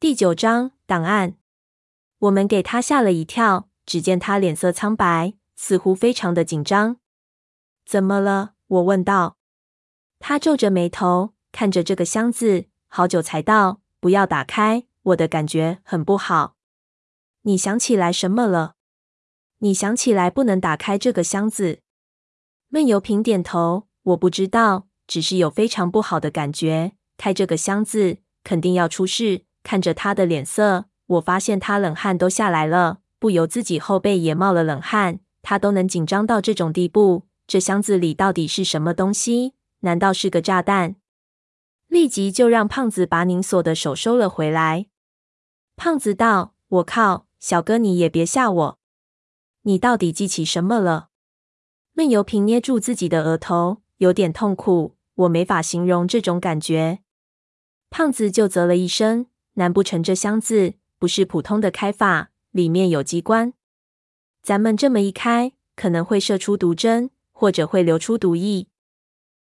第九章档案。我们给他吓了一跳，只见他脸色苍白，似乎非常的紧张。怎么了？我问道。他皱着眉头，看着这个箱子，好久才道：“不要打开，我的感觉很不好。”你想起来什么了？你想起来不能打开这个箱子？闷油瓶点头。我不知道，只是有非常不好的感觉。开这个箱子，肯定要出事。看着他的脸色，我发现他冷汗都下来了，不由自己后背也冒了冷汗。他都能紧张到这种地步，这箱子里到底是什么东西？难道是个炸弹？立即就让胖子把拧锁的手收了回来。胖子道：“我靠，小哥你也别吓我，你到底记起什么了？”闷油瓶捏住自己的额头，有点痛苦。我没法形容这种感觉。胖子就啧了一声。难不成这箱子不是普通的开法，里面有机关？咱们这么一开，可能会射出毒针，或者会流出毒液。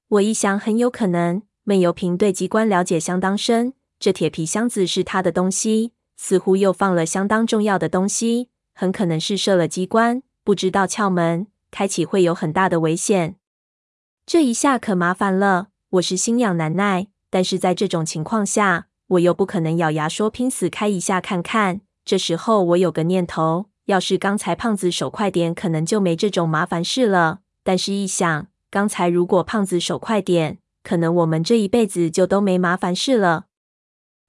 我一想，很有可能。闷油瓶对机关了解相当深，这铁皮箱子是他的东西，似乎又放了相当重要的东西，很可能是设了机关，不知道窍门，开启会有很大的危险。这一下可麻烦了，我是心痒难耐，但是在这种情况下。我又不可能咬牙说拼死开一下看看。这时候我有个念头，要是刚才胖子手快点，可能就没这种麻烦事了。但是，一想，刚才如果胖子手快点，可能我们这一辈子就都没麻烦事了。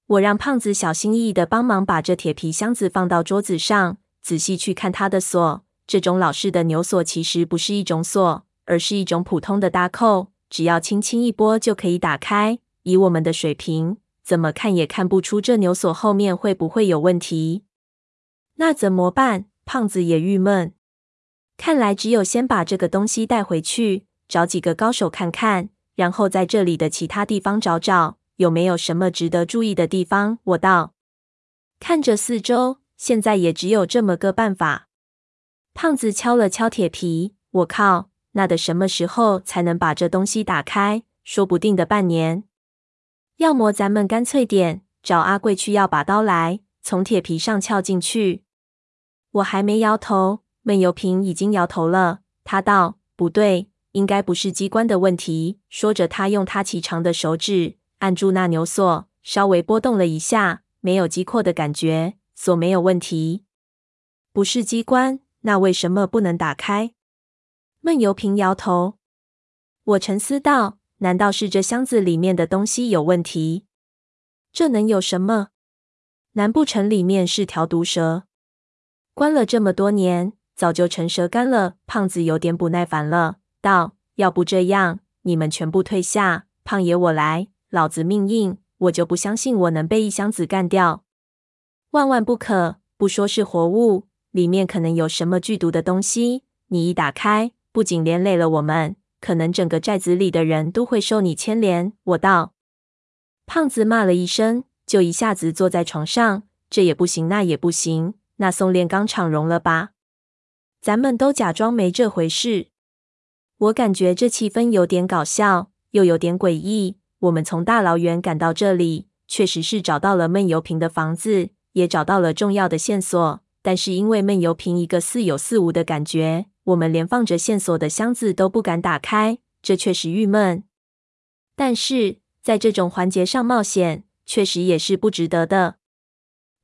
我让胖子小心翼翼地帮忙把这铁皮箱子放到桌子上，仔细去看它的锁。这种老式的牛锁其实不是一种锁，而是一种普通的搭扣，只要轻轻一拨就可以打开。以我们的水平。怎么看也看不出这牛锁后面会不会有问题。那怎么办？胖子也郁闷。看来只有先把这个东西带回去，找几个高手看看，然后在这里的其他地方找找，有没有什么值得注意的地方。我道。看着四周，现在也只有这么个办法。胖子敲了敲铁皮。我靠，那得什么时候才能把这东西打开？说不定得半年。要么咱们干脆点，找阿贵去要把刀来，从铁皮上撬进去。我还没摇头，闷油瓶已经摇头了。他道：“不对，应该不是机关的问题。”说着，他用他骐长的手指按住那牛锁，稍微拨动了一下，没有击扣的感觉，锁没有问题。不是机关，那为什么不能打开？闷油瓶摇头。我沉思道。难道是这箱子里面的东西有问题？这能有什么？难不成里面是条毒蛇？关了这么多年，早就成蛇干了。胖子有点不耐烦了，道：“要不这样，你们全部退下，胖爷我来。老子命硬，我就不相信我能被一箱子干掉。万万不可！不说是活物，里面可能有什么剧毒的东西。你一打开，不仅连累了我们。”可能整个寨子里的人都会受你牵连。我道。胖子骂了一声，就一下子坐在床上。这也不行，那也不行。那宋炼钢厂容了吧？咱们都假装没这回事。我感觉这气氛有点搞笑，又有点诡异。我们从大老远赶到这里，确实是找到了闷油瓶的房子，也找到了重要的线索。但是因为闷油瓶一个似有似无的感觉。我们连放着线索的箱子都不敢打开，这确实郁闷。但是在这种环节上冒险，确实也是不值得的。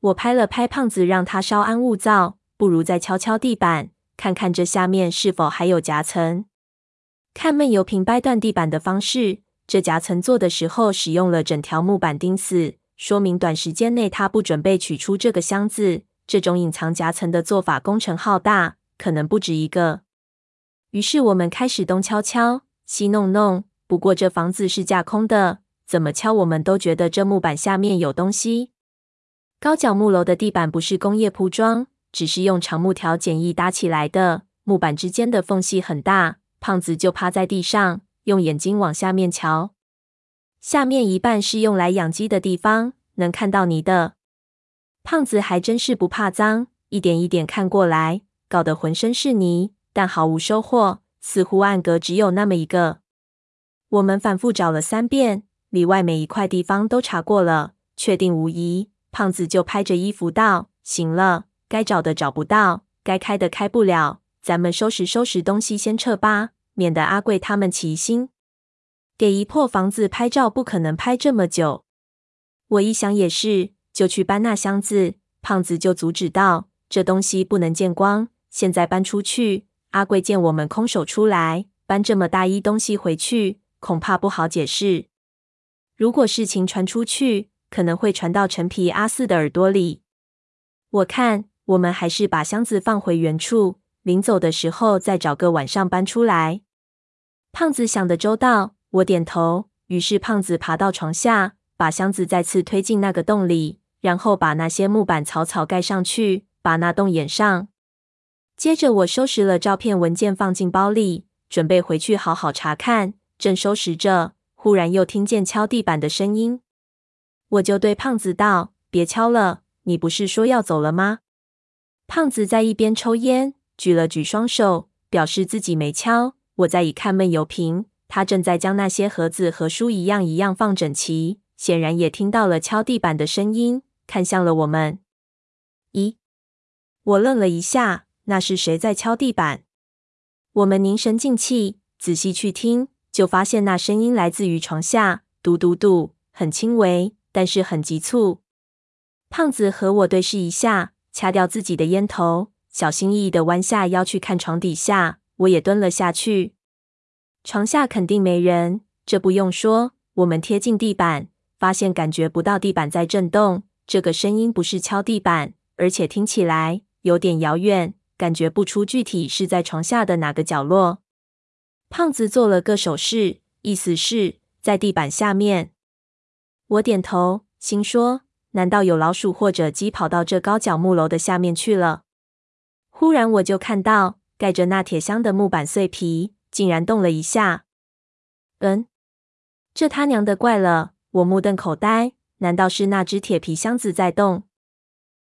我拍了拍胖子，让他稍安勿躁，不如再敲敲地板，看看这下面是否还有夹层。看闷油瓶掰断地板的方式，这夹层做的时候使用了整条木板钉死，说明短时间内他不准备取出这个箱子。这种隐藏夹层的做法工程浩大。可能不止一个，于是我们开始东敲敲，西弄弄。不过这房子是架空的，怎么敲我们都觉得这木板下面有东西。高脚木楼的地板不是工业铺装，只是用长木条简易搭起来的，木板之间的缝隙很大。胖子就趴在地上，用眼睛往下面瞧，下面一半是用来养鸡的地方，能看到泥的。胖子还真是不怕脏，一点一点看过来。搞得浑身是泥，但毫无收获，似乎暗格只有那么一个。我们反复找了三遍，里外每一块地方都查过了，确定无疑。胖子就拍着衣服道：“行了，该找的找不到，该开的开不了，咱们收拾收拾东西先撤吧，免得阿贵他们起疑心。给一破房子拍照，不可能拍这么久。”我一想也是，就去搬那箱子。胖子就阻止道：“这东西不能见光，现在搬出去，阿贵见我们空手出来，搬这么大一东西回去，恐怕不好解释。如果事情传出去，可能会传到陈皮阿四的耳朵里。我看我们还是把箱子放回原处，临走的时候再找个晚上搬出来。”胖子想得周到，我点头。于是胖子爬到床下。把箱子再次推进那个洞里，然后把那些木板草草盖上去，把那洞掩上。接着我收拾了照片文件放进包里，准备回去好好查看。正收拾着，忽然又听见敲地板的声音，我就对胖子道：“别敲了，你不是说要走了吗？”胖子在一边抽烟，举了举双手，表示自己没敲。我再一看闷油瓶，他正在将那些盒子和书一样一样放整齐。显然也听到了敲地板的声音，看向了我们。咦？我愣了一下，那是谁在敲地板？我们凝神静气，仔细去听，就发现那声音来自于床下，嘟嘟嘟，很轻微，但是很急促。胖子和我对视一下，掐掉自己的烟头，小心翼翼地弯下腰去看床底下。我也蹲了下去。床下肯定没人，这不用说。我们贴近地板。发现感觉不到地板在震动，这个声音不是敲地板，而且听起来有点遥远，感觉不出具体是在床下的哪个角落。胖子做了个手势，意思是在地板下面。我点头，心说：难道有老鼠或者鸡跑到这高脚木楼的下面去了？忽然我就看到盖着那铁箱的木板碎皮竟然动了一下。嗯，这他娘的怪了！我目瞪口呆，难道是那只铁皮箱子在动？